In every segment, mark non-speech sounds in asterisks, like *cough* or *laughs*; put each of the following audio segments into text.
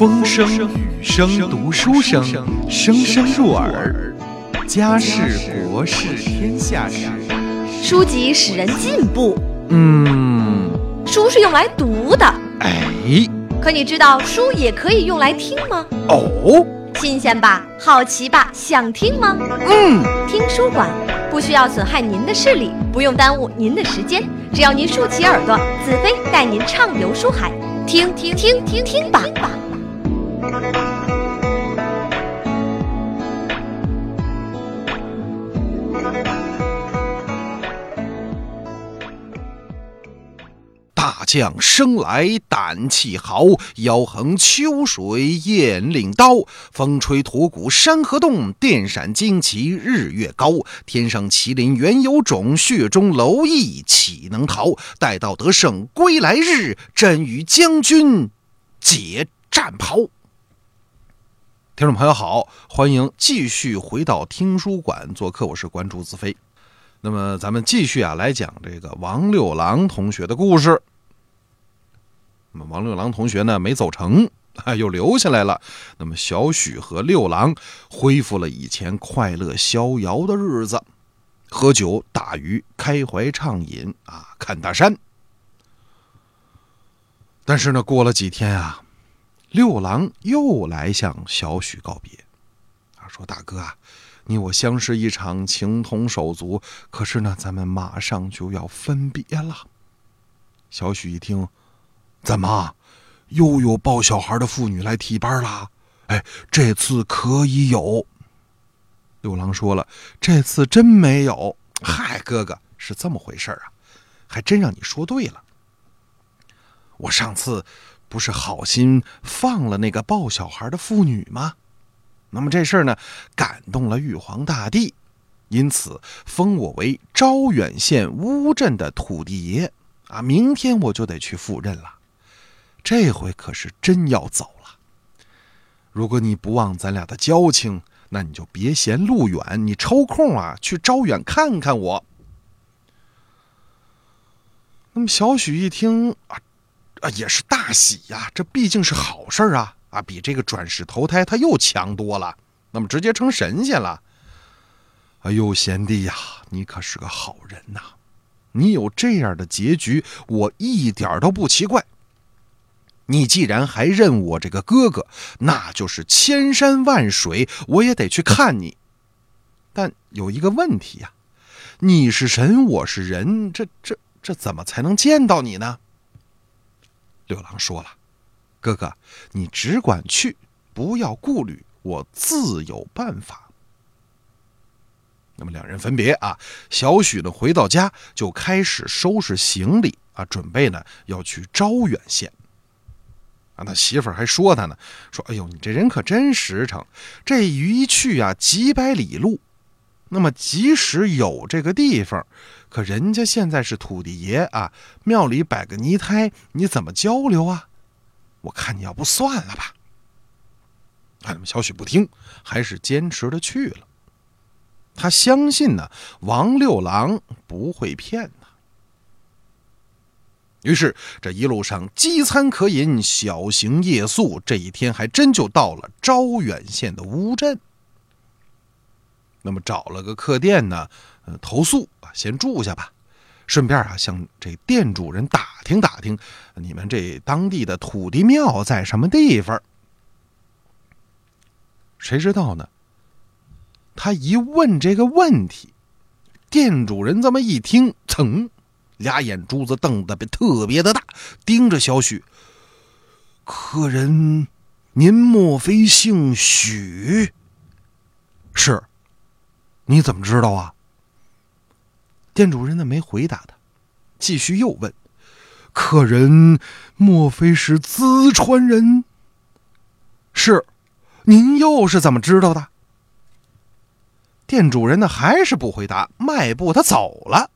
风声、雨声、读书声，声声入耳。家事国事天下事，书籍使人进步，嗯，书是用来读的。哎，可你知道书也可以用来听吗？哦，新鲜吧？好奇吧？想听吗？嗯，听书馆不需要损害您的视力，不用耽误您的时间，只要您竖起耳朵，子飞带您畅游书海，听听听听听吧。大将生来胆气豪，腰横秋水雁翎刀。风吹驼骨山河动，电闪旌旗日月高。天上麒麟原有种，血中蝼蚁岂能逃？待到得胜归来日，真与将军解战袍。听众朋友好，欢迎继续回到听书馆做客，我是关注子飞。那么咱们继续啊来讲这个王六郎同学的故事。那么王六郎同学呢没走成，啊 *laughs* 又留下来了。那么小许和六郎恢复了以前快乐逍遥的日子，喝酒、打鱼、开怀畅饮啊，看大山。但是呢，过了几天啊，六郎又来向小许告别，啊说大哥啊。你我相识一场，情同手足。可是呢，咱们马上就要分别了。小许一听，怎么又有抱小孩的妇女来替班了？哎，这次可以有。六郎说了，这次真没有。嗨，哥哥是这么回事啊，还真让你说对了。我上次不是好心放了那个抱小孩的妇女吗？那么这事儿呢，感动了玉皇大帝，因此封我为招远县乌镇的土地爷啊！明天我就得去赴任了，这回可是真要走了。如果你不忘咱俩的交情，那你就别嫌路远，你抽空啊去招远看看我。那么小许一听啊啊，也是大喜呀，这毕竟是好事啊。啊，比这个转世投胎他又强多了，那么直接成神仙了。哎呦，贤弟呀，你可是个好人呐！你有这样的结局，我一点都不奇怪。你既然还认我这个哥哥，那就是千山万水我也得去看你。但有一个问题呀，你是神，我是人，这这这怎么才能见到你呢？六郎说了。哥哥，你只管去，不要顾虑，我自有办法。那么两人分别啊，小许呢回到家就开始收拾行李啊，准备呢要去招远县。啊，他媳妇儿还说他呢，说：“哎呦，你这人可真实诚，这一去啊几百里路。那么即使有这个地方，可人家现在是土地爷啊，庙里摆个泥胎，你怎么交流啊？”我看你要不算了吧。那么小许不听，还是坚持的去了。他相信呢，王六郎不会骗他。于是这一路上饥餐可饮，小行夜宿，这一天还真就到了招远县的乌镇。那么找了个客店呢，呃，投宿啊，先住下吧。顺便啊，向这店主人打听打听，你们这当地的土地庙在什么地方？谁知道呢？他一问这个问题，店主人这么一听，噌，俩眼珠子瞪得特别的大，盯着小许。客人，您莫非姓许？是，你怎么知道啊？店主人呢没回答他，继续又问：“客人莫非是淄川人？”“是。”“您又是怎么知道的？”店主人呢还是不回答，迈步他走了。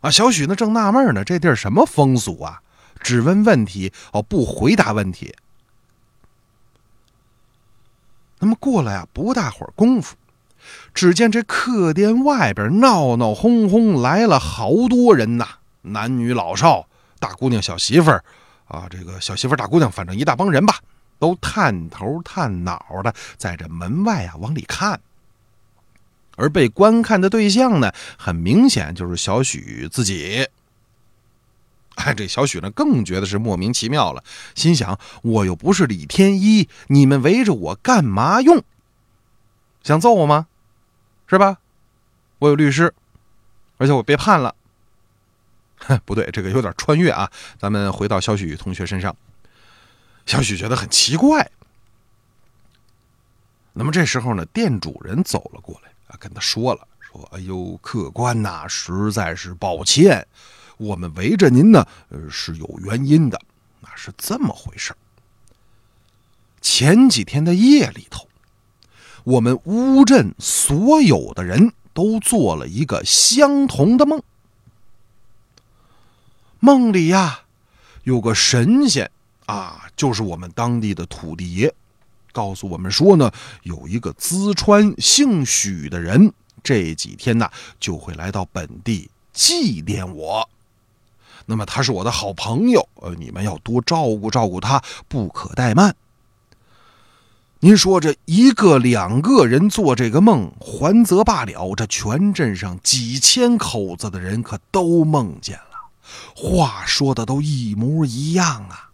啊，小许呢正纳闷呢，这地儿什么风俗啊？只问问题哦，不回答问题。那么过了呀，不大会儿功夫。只见这客店外边闹闹哄哄来了好多人呐，男女老少、大姑娘、小媳妇儿，啊，这个小媳妇、大姑娘，反正一大帮人吧，都探头探脑的在这门外啊往里看。而被观看的对象呢，很明显就是小许自己。*laughs* 哎，这小许呢更觉得是莫名其妙了，心想：我又不是李天一，你们围着我干嘛用？想揍我吗？是吧？我有律师，而且我被判了。*laughs* 不对，这个有点穿越啊。咱们回到小许同学身上，小许觉得很奇怪。那么这时候呢，店主人走了过来啊，跟他说了：“说，哎呦，客官呐，实在是抱歉。”我们围着您呢，呃，是有原因的，那是这么回事前几天的夜里头，我们乌镇所有的人都做了一个相同的梦。梦里呀，有个神仙啊，就是我们当地的土地爷，告诉我们说呢，有一个淄川姓许的人，这几天呢就会来到本地祭奠我。那么他是我的好朋友，呃，你们要多照顾照顾他，不可怠慢。您说这一个两个人做这个梦，还则罢了，这全镇上几千口子的人可都梦见了，话说的都一模一样啊，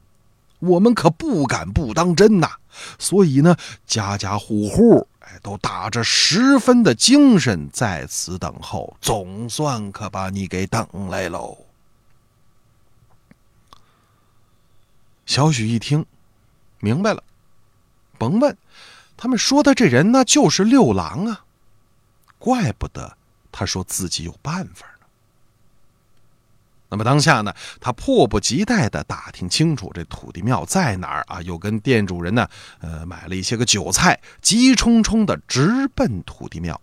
我们可不敢不当真呐。所以呢，家家户户哎都打着十分的精神在此等候，总算可把你给等来喽。小许一听，明白了，甭问，他们说的这人呢，就是六郎啊，怪不得他说自己有办法呢。那么当下呢，他迫不及待的打听清楚这土地庙在哪儿啊，又跟店主人呢，呃，买了一些个酒菜，急冲冲的直奔土地庙。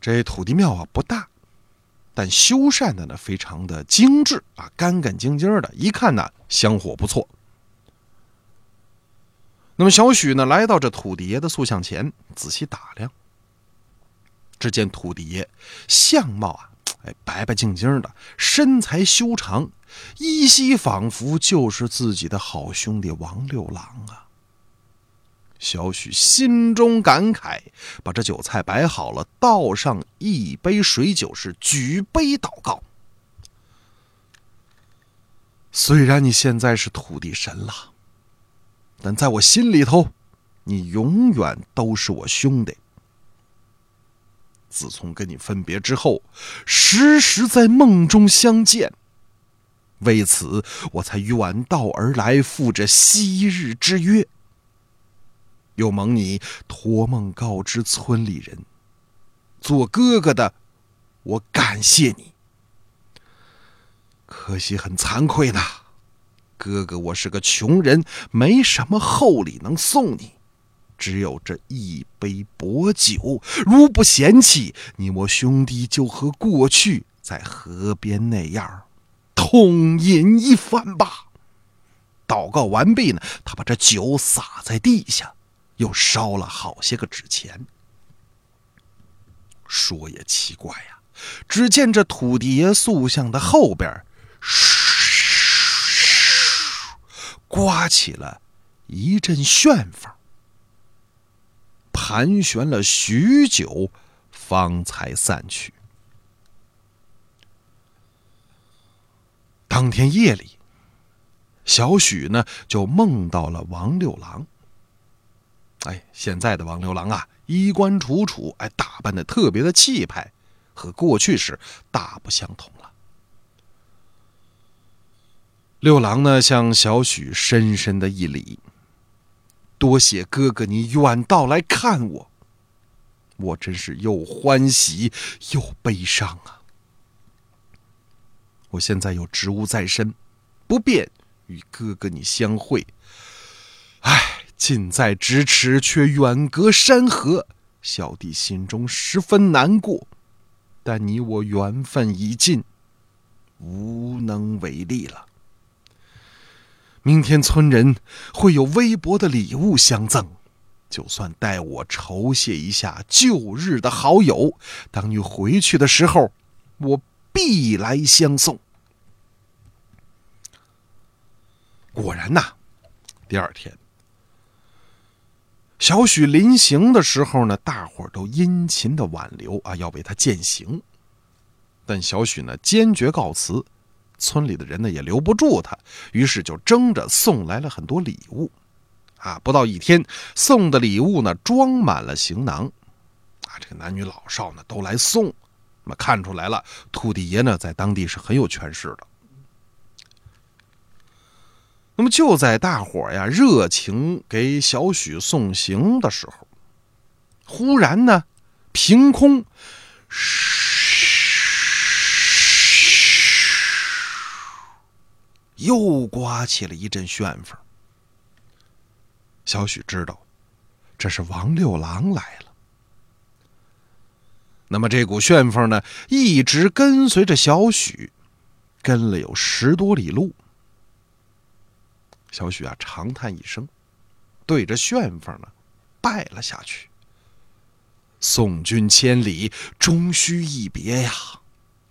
这土地庙啊，不大。但修缮的呢，非常的精致啊，干干净净的，一看呢，香火不错。那么小许呢，来到这土地爷的塑像前，仔细打量，只见土地爷相貌啊，哎，白白净净的，身材修长，依稀仿佛就是自己的好兄弟王六郎啊。小许心中感慨，把这酒菜摆好了，倒上一杯水酒，是举杯祷告。虽然你现在是土地神了，但在我心里头，你永远都是我兄弟。自从跟你分别之后，时时在梦中相见，为此我才远道而来，赴这昔日之约。又蒙你托梦告知村里人，做哥哥的，我感谢你。可惜很惭愧的，哥哥我是个穷人，没什么厚礼能送你，只有这一杯薄酒。如不嫌弃，你我兄弟就和过去在河边那样，痛饮一番吧。祷告完毕呢，他把这酒洒在地下。又烧了好些个纸钱。说也奇怪呀，只见这土地爷塑像的后边，刮起了一阵旋风，盘旋了许久，方才散去。当天夜里，小许呢就梦到了王六郎。哎，现在的王六郎啊，衣冠楚楚，哎，打扮的特别的气派，和过去时大不相同了。六郎呢，向小许深深的一礼，多谢哥哥你远道来看我，我真是又欢喜又悲伤啊！我现在有职务在身，不便与哥哥你相会，唉。近在咫尺，却远隔山河，小弟心中十分难过。但你我缘分已尽，无能为力了。明天村人会有微薄的礼物相赠，就算代我酬谢一下旧日的好友。等你回去的时候，我必来相送。果然呐，第二天，小许临行的时候呢，大伙儿都殷勤的挽留啊，要为他饯行。但小许呢，坚决告辞。村里的人呢，也留不住他，于是就争着送来了很多礼物。啊，不到一天，送的礼物呢，装满了行囊。啊，这个男女老少呢，都来送。那么看出来了，土地爷呢，在当地是很有权势的。那么就在大伙呀热情给小许送行的时候，忽然呢，凭空，又刮起了一阵旋风。小许知道，这是王六郎来了。那么这股旋风呢，一直跟随着小许，跟了有十多里路。小许啊，长叹一声，对着旋风呢，拜了下去。送君千里，终须一别呀！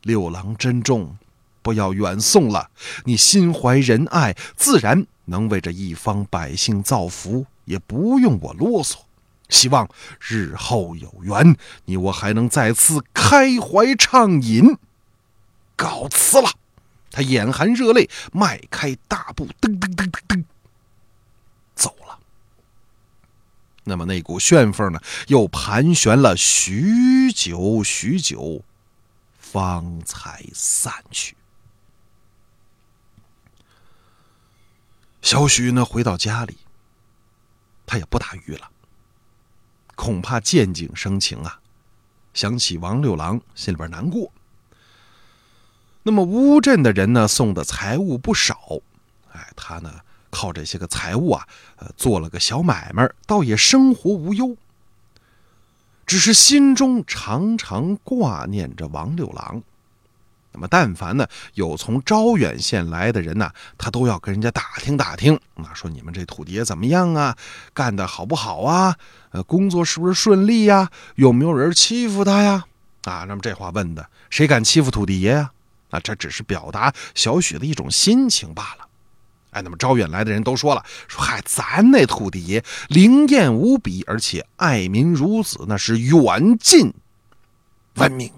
六郎珍重，不要远送了。你心怀仁爱，自然能为这一方百姓造福，也不用我啰嗦。希望日后有缘，你我还能再次开怀畅饮。告辞了。他眼含热泪，迈开大步，噔噔噔噔噔，走了。那么那股旋风呢？又盘旋了许久许久，方才散去。小许呢，回到家里，他也不打鱼了，恐怕见景生情啊。想起王六郎，心里边难过。那么乌镇的人呢，送的财物不少，哎，他呢靠这些个财物啊，呃，做了个小买卖，倒也生活无忧。只是心中常常挂念着王六郎。那么，但凡呢有从招远县来的人呢，他都要跟人家打听打听，啊，说你们这土地爷怎么样啊，干的好不好啊？呃，工作是不是顺利呀？有没有人欺负他呀？啊，那么这话问的，谁敢欺负土地爷呀？啊，这只是表达小许的一种心情罢了。哎，那么招远来的人都说了，说嗨，咱那土地爷灵验无比，而且爱民如子，那是远近闻名。